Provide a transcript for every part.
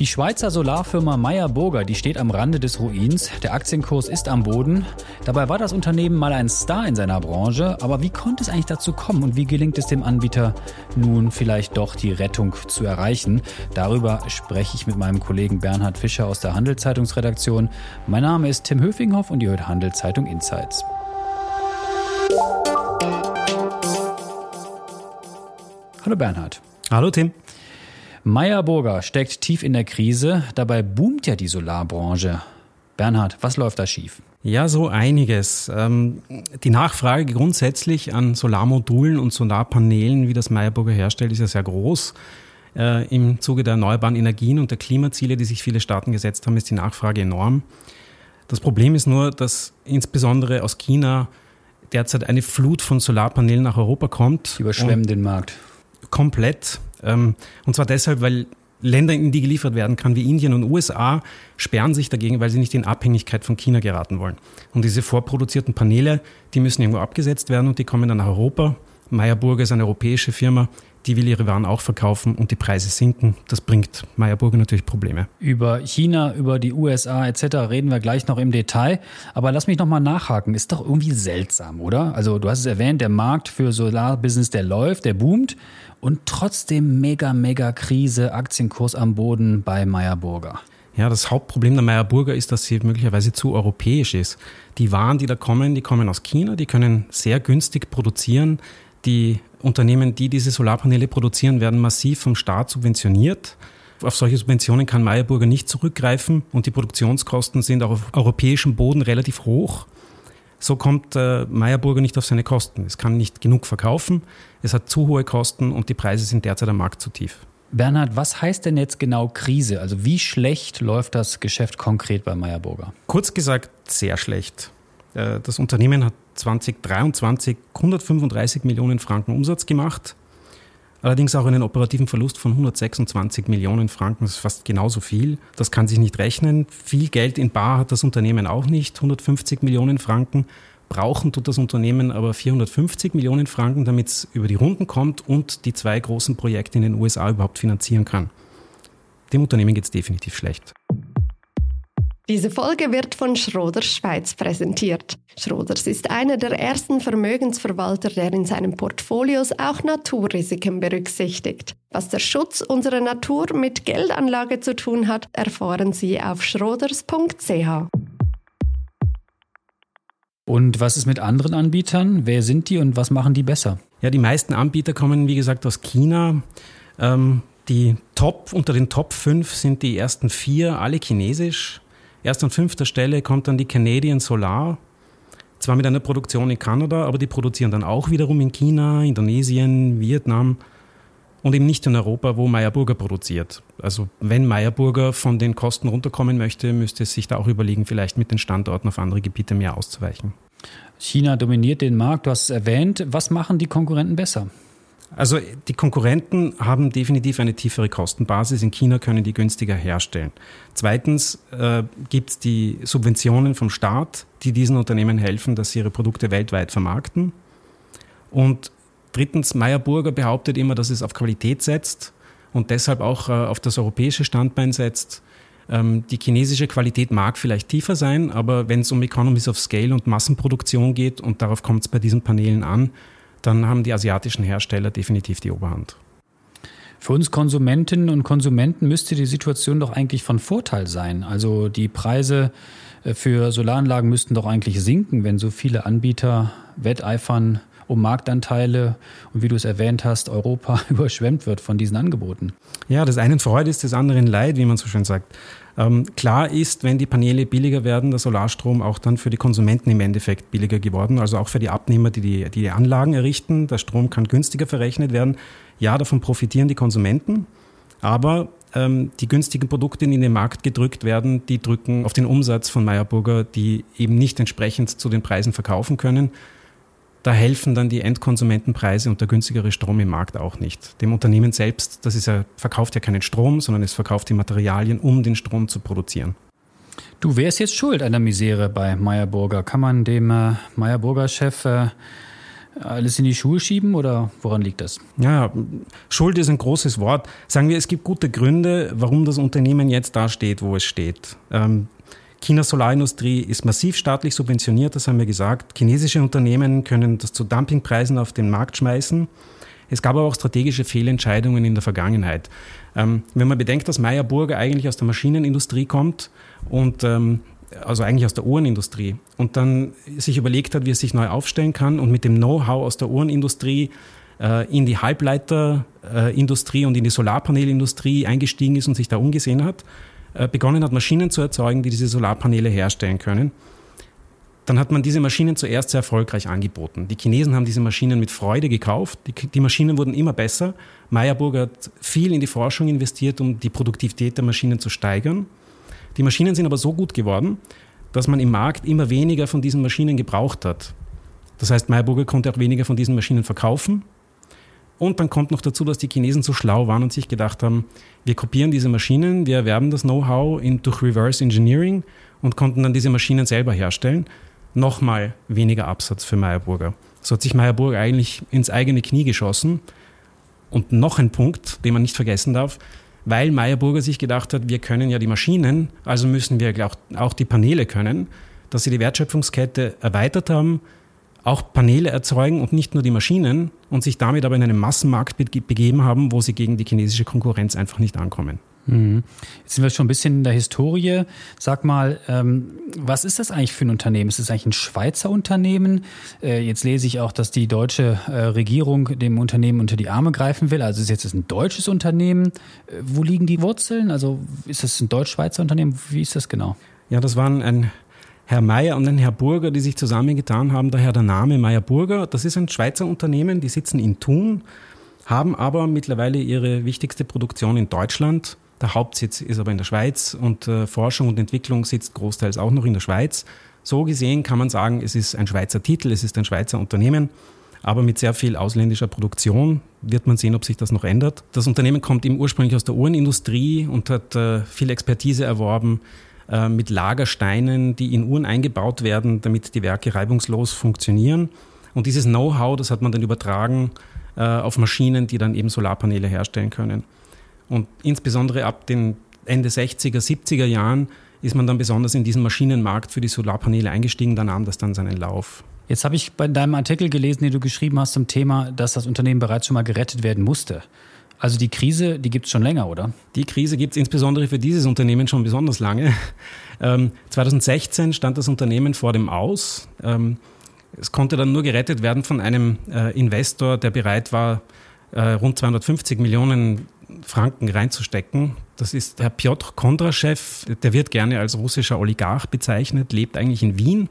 Die Schweizer Solarfirma Meyer Burger, die steht am Rande des Ruins. Der Aktienkurs ist am Boden. Dabei war das Unternehmen mal ein Star in seiner Branche. Aber wie konnte es eigentlich dazu kommen und wie gelingt es dem Anbieter nun vielleicht doch die Rettung zu erreichen? Darüber spreche ich mit meinem Kollegen Bernhard Fischer aus der Handelszeitungsredaktion. Mein Name ist Tim Höfinghoff und ihr hört Handelszeitung Insights. Hallo Bernhard. Hallo Tim. Meyer Burger steckt tief in der Krise. Dabei boomt ja die Solarbranche. Bernhard, was läuft da schief? Ja, so einiges. Ähm, die Nachfrage grundsätzlich an Solarmodulen und Solarpanelen, wie das Meyer Burger herstellt, ist ja sehr groß. Äh, Im Zuge der erneuerbaren Energien und der Klimaziele, die sich viele Staaten gesetzt haben, ist die Nachfrage enorm. Das Problem ist nur, dass insbesondere aus China derzeit eine Flut von Solarpanelen nach Europa kommt. Die überschwemmen den Markt komplett. Ähm, und zwar deshalb, weil Länder, in die geliefert werden kann, wie Indien und USA, sperren sich dagegen, weil sie nicht in Abhängigkeit von China geraten wollen. Und diese vorproduzierten Paneele, die müssen irgendwo abgesetzt werden und die kommen dann nach Europa. Meyer Burger ist eine europäische Firma, die will ihre Waren auch verkaufen und die Preise sinken. Das bringt Meyer Burger natürlich Probleme. Über China, über die USA etc. reden wir gleich noch im Detail. Aber lass mich noch mal nachhaken. Ist doch irgendwie seltsam, oder? Also du hast es erwähnt, der Markt für Solarbusiness, der läuft, der boomt und trotzdem mega, mega Krise, Aktienkurs am Boden bei Meyer Burger. Ja, das Hauptproblem der Meyer Burger ist, dass sie möglicherweise zu europäisch ist. Die Waren, die da kommen, die kommen aus China, die können sehr günstig produzieren. Die Unternehmen, die diese Solarpaneele produzieren, werden massiv vom Staat subventioniert. Auf solche Subventionen kann Meyer Burger nicht zurückgreifen und die Produktionskosten sind auch auf europäischem Boden relativ hoch. So kommt äh, Meyerburger nicht auf seine Kosten. Es kann nicht genug verkaufen, es hat zu hohe Kosten und die Preise sind derzeit am Markt zu tief. Bernhard, was heißt denn jetzt genau Krise? Also wie schlecht läuft das Geschäft konkret bei Meyerburger? Kurz gesagt, sehr schlecht. Äh, das Unternehmen hat 2023 135 Millionen Franken Umsatz gemacht allerdings auch einen operativen Verlust von 126 Millionen Franken. Das ist fast genauso viel. Das kann sich nicht rechnen. Viel Geld in Bar hat das Unternehmen auch nicht, 150 Millionen Franken. Brauchen tut das Unternehmen aber 450 Millionen Franken, damit es über die Runden kommt und die zwei großen Projekte in den USA überhaupt finanzieren kann. Dem Unternehmen geht es definitiv schlecht. Diese Folge wird von Schroders Schweiz präsentiert. Schroders ist einer der ersten Vermögensverwalter, der in seinen Portfolios auch Naturrisiken berücksichtigt. Was der Schutz unserer Natur mit Geldanlage zu tun hat, erfahren Sie auf schroders.ch. Und was ist mit anderen Anbietern? Wer sind die und was machen die besser? Ja, die meisten Anbieter kommen, wie gesagt, aus China. Ähm, die Top, unter den Top 5 sind die ersten vier alle chinesisch. Erst an fünfter Stelle kommt dann die Canadian Solar, zwar mit einer Produktion in Kanada, aber die produzieren dann auch wiederum in China, Indonesien, Vietnam und eben nicht in Europa, wo Meyer Burger produziert. Also wenn Meyer Burger von den Kosten runterkommen möchte, müsste es sich da auch überlegen, vielleicht mit den Standorten auf andere Gebiete mehr auszuweichen. China dominiert den Markt, du hast es erwähnt. Was machen die Konkurrenten besser? Also die Konkurrenten haben definitiv eine tiefere Kostenbasis. In China können die günstiger herstellen. Zweitens äh, gibt es die Subventionen vom Staat, die diesen Unternehmen helfen, dass sie ihre Produkte weltweit vermarkten. Und drittens, Meyer Burger behauptet immer, dass es auf Qualität setzt und deshalb auch äh, auf das europäische Standbein setzt. Ähm, die chinesische Qualität mag vielleicht tiefer sein, aber wenn es um Economies of Scale und Massenproduktion geht, und darauf kommt es bei diesen Panelen an, dann haben die asiatischen Hersteller definitiv die Oberhand. Für uns Konsumentinnen und Konsumenten müsste die Situation doch eigentlich von Vorteil sein. Also die Preise äh, für Solaranlagen müssten doch eigentlich sinken, wenn so viele Anbieter wetteifern um Marktanteile und wie du es erwähnt hast, Europa überschwemmt wird von diesen Angeboten. Ja, des einen Freude ist des anderen Leid, wie man so schön sagt. Ähm, klar ist, wenn die Paneele billiger werden, der Solarstrom auch dann für die Konsumenten im Endeffekt billiger geworden, also auch für die Abnehmer, die die, die, die Anlagen errichten. Der Strom kann günstiger verrechnet werden. Ja, davon profitieren die Konsumenten, aber ähm, die günstigen Produkte, die in den Markt gedrückt werden, die drücken auf den Umsatz von Meyerburger, die eben nicht entsprechend zu den Preisen verkaufen können. Da helfen dann die Endkonsumentenpreise und der günstigere Strom im Markt auch nicht. Dem Unternehmen selbst, das ist ja, verkauft ja keinen Strom, sondern es verkauft die Materialien, um den Strom zu produzieren. Du wärst jetzt schuld an der Misere bei Meyerburger. Kann man dem äh, Meyerburger-Chef äh, alles in die Schuhe schieben oder woran liegt das? Ja, Schuld ist ein großes Wort. Sagen wir, es gibt gute Gründe, warum das Unternehmen jetzt da steht, wo es steht. Ähm, Chinas Solarindustrie ist massiv staatlich subventioniert, das haben wir gesagt. Chinesische Unternehmen können das zu Dumpingpreisen auf den Markt schmeißen. Es gab aber auch strategische Fehlentscheidungen in der Vergangenheit. Ähm, wenn man bedenkt, dass Meyer Burger eigentlich aus der Maschinenindustrie kommt und ähm, also eigentlich aus der Uhrenindustrie und dann sich überlegt hat, wie er sich neu aufstellen kann und mit dem Know-how aus der Uhrenindustrie äh, in die Halbleiterindustrie und in die Solarpanelindustrie eingestiegen ist und sich da umgesehen hat, äh, begonnen hat, Maschinen zu erzeugen, die diese Solarpaneele herstellen können. Dann hat man diese Maschinen zuerst sehr erfolgreich angeboten. Die Chinesen haben diese Maschinen mit Freude gekauft. Die, die Maschinen wurden immer besser. Meyerburg hat viel in die Forschung investiert, um die Produktivität der Maschinen zu steigern. Die Maschinen sind aber so gut geworden, dass man im Markt immer weniger von diesen Maschinen gebraucht hat. Das heißt, Meyerburger konnte auch weniger von diesen Maschinen verkaufen. Und dann kommt noch dazu, dass die Chinesen so schlau waren und sich gedacht haben, wir kopieren diese Maschinen, wir erwerben das Know-how durch Reverse Engineering und konnten dann diese Maschinen selber herstellen. Nochmal weniger Absatz für Meyerburger. So hat sich Meyerburger eigentlich ins eigene Knie geschossen. Und noch ein Punkt, den man nicht vergessen darf, weil Meyerburger sich gedacht hat, wir können ja die Maschinen, also müssen wir auch, auch die Paneele können, dass sie die Wertschöpfungskette erweitert haben, auch Paneele erzeugen und nicht nur die Maschinen und sich damit aber in einen Massenmarkt begeben haben, wo sie gegen die chinesische Konkurrenz einfach nicht ankommen. Mhm. Jetzt sind wir schon ein bisschen in der Historie. Sag mal, ähm, was ist das eigentlich für ein Unternehmen? Ist es eigentlich ein Schweizer Unternehmen? Äh, jetzt lese ich auch, dass die deutsche äh, Regierung dem Unternehmen unter die Arme greifen will. Also ist jetzt ein deutsches Unternehmen. Äh, wo liegen die Wurzeln? Also ist das ein deutsch-schweizer Unternehmen? Wie ist das genau? Ja, das waren ein Herr Meyer und ein Herr Burger, die sich zusammengetan haben. Daher der Name Meyer Burger. Das ist ein Schweizer Unternehmen, die sitzen in Thun, haben aber mittlerweile ihre wichtigste Produktion in Deutschland der Hauptsitz ist aber in der Schweiz und äh, Forschung und Entwicklung sitzt großteils auch noch in der Schweiz. So gesehen kann man sagen, es ist ein Schweizer Titel, es ist ein Schweizer Unternehmen, aber mit sehr viel ausländischer Produktion. Wird man sehen, ob sich das noch ändert. Das Unternehmen kommt eben ursprünglich aus der Uhrenindustrie und hat äh, viel Expertise erworben äh, mit Lagersteinen, die in Uhren eingebaut werden, damit die Werke reibungslos funktionieren. Und dieses Know-how, das hat man dann übertragen äh, auf Maschinen, die dann eben Solarpaneele herstellen können. Und insbesondere ab den Ende 60er, 70er Jahren ist man dann besonders in diesen Maschinenmarkt für die Solarpaneele eingestiegen. Da nahm das dann seinen Lauf. Jetzt habe ich bei deinem Artikel gelesen, den du geschrieben hast zum Thema, dass das Unternehmen bereits schon mal gerettet werden musste. Also die Krise, die gibt es schon länger, oder? Die Krise gibt es insbesondere für dieses Unternehmen schon besonders lange. Ähm, 2016 stand das Unternehmen vor dem Aus. Ähm, es konnte dann nur gerettet werden von einem äh, Investor, der bereit war, äh, rund 250 Millionen Franken reinzustecken. Das ist Herr Piotr Kondraschew, der wird gerne als russischer Oligarch bezeichnet, lebt eigentlich in Wien,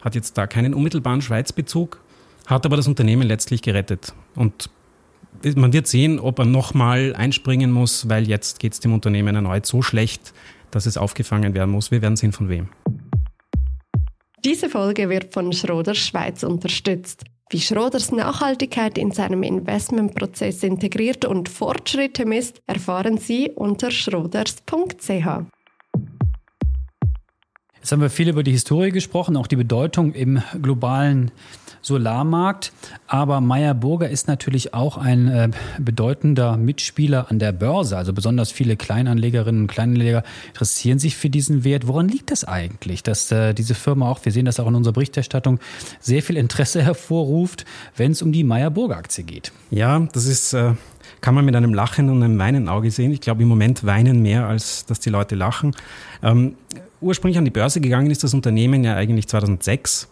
hat jetzt da keinen unmittelbaren Schweizbezug, hat aber das Unternehmen letztlich gerettet. Und man wird sehen, ob er nochmal einspringen muss, weil jetzt geht es dem Unternehmen erneut so schlecht, dass es aufgefangen werden muss. Wir werden sehen, von wem. Diese Folge wird von Schroder Schweiz unterstützt. Wie Schroders Nachhaltigkeit in seinem Investmentprozess integriert und Fortschritte misst, erfahren Sie unter schroders.ch. Jetzt haben wir viel über die Historie gesprochen, auch die Bedeutung im globalen Solarmarkt. Aber Meyer Burger ist natürlich auch ein äh, bedeutender Mitspieler an der Börse. Also besonders viele Kleinanlegerinnen und Kleinanleger interessieren sich für diesen Wert. Woran liegt das eigentlich, dass äh, diese Firma auch, wir sehen das auch in unserer Berichterstattung, sehr viel Interesse hervorruft, wenn es um die Meyer Burger Aktie geht? Ja, das ist. Äh kann man mit einem Lachen und einem weinen Auge sehen. Ich glaube, im Moment weinen mehr, als dass die Leute lachen. Ähm, ursprünglich an die Börse gegangen ist das Unternehmen ja eigentlich 2006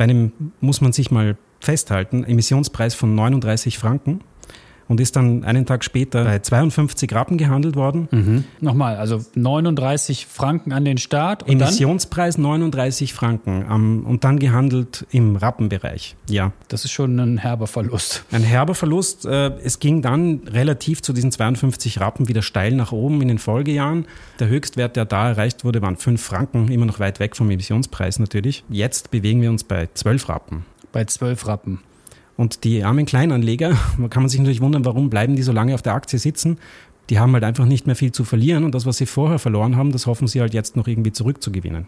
bei einem, muss man sich mal festhalten, Emissionspreis von 39 Franken und ist dann einen Tag später bei 52 Rappen gehandelt worden. Mhm. Nochmal, also 39 Franken an den Start. Und Emissionspreis 39 Franken um, und dann gehandelt im Rappenbereich. Ja. Das ist schon ein herber Verlust. Ein herber Verlust. Äh, es ging dann relativ zu diesen 52 Rappen wieder steil nach oben in den Folgejahren. Der Höchstwert, der da erreicht wurde, waren 5 Franken, immer noch weit weg vom Emissionspreis natürlich. Jetzt bewegen wir uns bei 12 Rappen. Bei 12 Rappen. Und die armen Kleinanleger, da kann man sich natürlich wundern, warum bleiben die so lange auf der Aktie sitzen. Die haben halt einfach nicht mehr viel zu verlieren und das, was sie vorher verloren haben, das hoffen sie halt jetzt noch irgendwie zurückzugewinnen.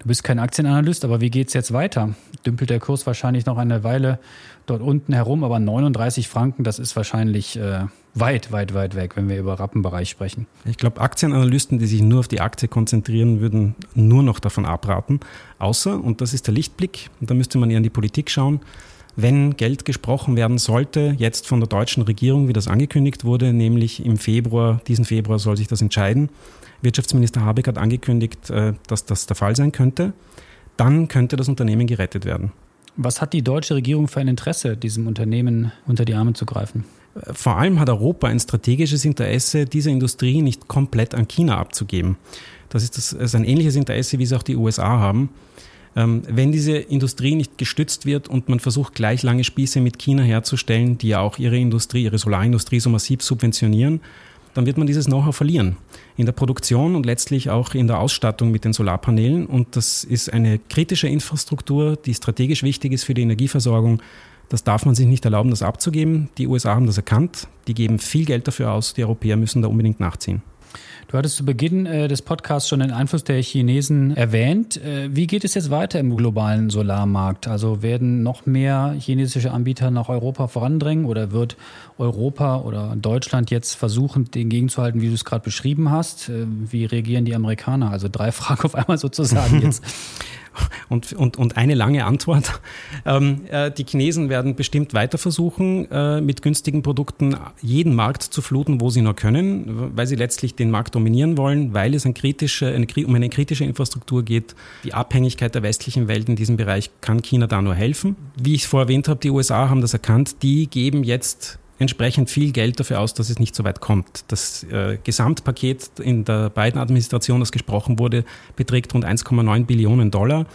Du bist kein Aktienanalyst, aber wie geht es jetzt weiter? Dümpelt der Kurs wahrscheinlich noch eine Weile dort unten herum, aber 39 Franken, das ist wahrscheinlich äh, weit, weit, weit weg, wenn wir über Rappenbereich sprechen. Ich glaube, Aktienanalysten, die sich nur auf die Aktie konzentrieren, würden nur noch davon abraten. Außer, und das ist der Lichtblick, und da müsste man eher an die Politik schauen, wenn Geld gesprochen werden sollte, jetzt von der deutschen Regierung, wie das angekündigt wurde, nämlich im Februar, diesen Februar soll sich das entscheiden. Wirtschaftsminister Habeck hat angekündigt, äh, dass das der Fall sein könnte. Dann könnte das Unternehmen gerettet werden. Was hat die deutsche Regierung für ein Interesse, diesem Unternehmen unter die Arme zu greifen? Vor allem hat Europa ein strategisches Interesse, diese Industrie nicht komplett an China abzugeben. Das ist, das ist ein ähnliches Interesse, wie es auch die USA haben. Ähm, wenn diese Industrie nicht gestützt wird und man versucht, gleich lange Spieße mit China herzustellen, die ja auch ihre Industrie, ihre Solarindustrie so massiv subventionieren, dann wird man dieses Know-how verlieren. In der Produktion und letztlich auch in der Ausstattung mit den Solarpanelen. Und das ist eine kritische Infrastruktur, die strategisch wichtig ist für die Energieversorgung. Das darf man sich nicht erlauben, das abzugeben. Die USA haben das erkannt. Die geben viel Geld dafür aus. Die Europäer müssen da unbedingt nachziehen. Du hattest zu Beginn äh, des Podcasts schon den Einfluss der Chinesen erwähnt. Äh, wie geht es jetzt weiter im globalen Solarmarkt? Also werden noch mehr chinesische Anbieter nach Europa vorandrängen oder wird Europa oder Deutschland jetzt versuchen, den gegenzuhalten, wie du es gerade beschrieben hast? Äh, wie reagieren die Amerikaner? Also drei Fragen auf einmal sozusagen jetzt. und, und, und eine lange Antwort. Ähm, äh, die Chinesen werden bestimmt weiter versuchen, äh, mit günstigen Produkten jeden Markt zu fluten, wo sie nur können, weil sie letztlich den Markt dominieren wollen, weil es ein kritische, eine, um eine kritische Infrastruktur geht. Die Abhängigkeit der westlichen Welt in diesem Bereich kann China da nur helfen. Wie ich es vorher erwähnt habe, die USA haben das erkannt. Die geben jetzt entsprechend viel Geld dafür aus, dass es nicht so weit kommt. Das äh, Gesamtpaket in der beiden Administration, das gesprochen wurde, beträgt rund 1,9 Billionen Dollar.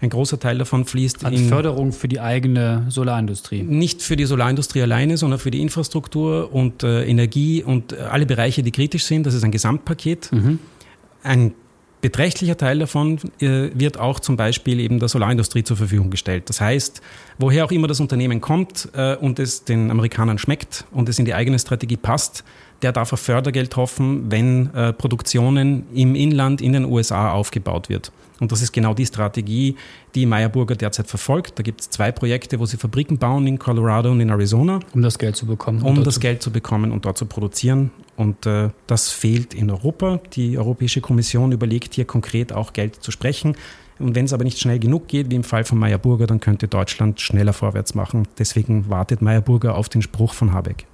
Ein großer Teil davon fließt Als in Förderung für die eigene Solarindustrie. Nicht für die Solarindustrie alleine, sondern für die Infrastruktur und äh, Energie und äh, alle Bereiche, die kritisch sind. Das ist ein Gesamtpaket. Mhm. Ein beträchtlicher Teil davon äh, wird auch zum Beispiel eben der Solarindustrie zur Verfügung gestellt. Das heißt, woher auch immer das Unternehmen kommt äh, und es den Amerikanern schmeckt und es in die eigene Strategie passt, der darf auf Fördergeld hoffen, wenn äh, Produktionen im Inland in den USA aufgebaut wird. Und das ist genau die Strategie, die Meyer Burger derzeit verfolgt. Da gibt es zwei Projekte, wo sie Fabriken bauen in Colorado und in Arizona. Um das Geld zu bekommen. Um das Geld zu bekommen und dort zu produzieren. Und äh, das fehlt in Europa. Die Europäische Kommission überlegt hier konkret auch Geld zu sprechen. Und wenn es aber nicht schnell genug geht, wie im Fall von Meyer Burger, dann könnte Deutschland schneller vorwärts machen. Deswegen wartet Meyer Burger auf den Spruch von Habeck.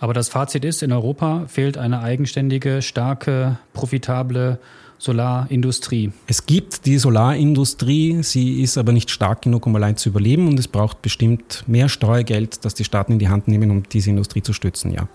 Aber das Fazit ist, in Europa fehlt eine eigenständige, starke, profitable Solarindustrie? Es gibt die Solarindustrie, sie ist aber nicht stark genug, um allein zu überleben und es braucht bestimmt mehr Steuergeld, das die Staaten in die Hand nehmen, um diese Industrie zu stützen, ja.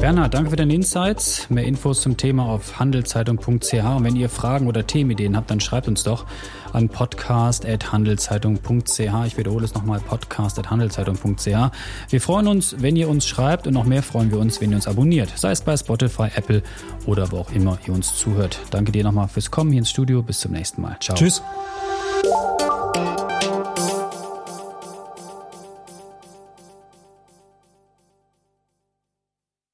Bernhard, danke für deine Insights. Mehr Infos zum Thema auf handelszeitung.ch. Und wenn ihr Fragen oder Themenideen habt, dann schreibt uns doch an podcast.handelszeitung.ch. Ich wiederhole es nochmal, podcast.handelszeitung.ch. Wir freuen uns, wenn ihr uns schreibt und noch mehr freuen wir uns, wenn ihr uns abonniert. Sei es bei Spotify, Apple oder wo auch immer ihr uns zuhört. Danke dir nochmal fürs Kommen hier ins Studio. Bis zum nächsten Mal. Ciao. Tschüss.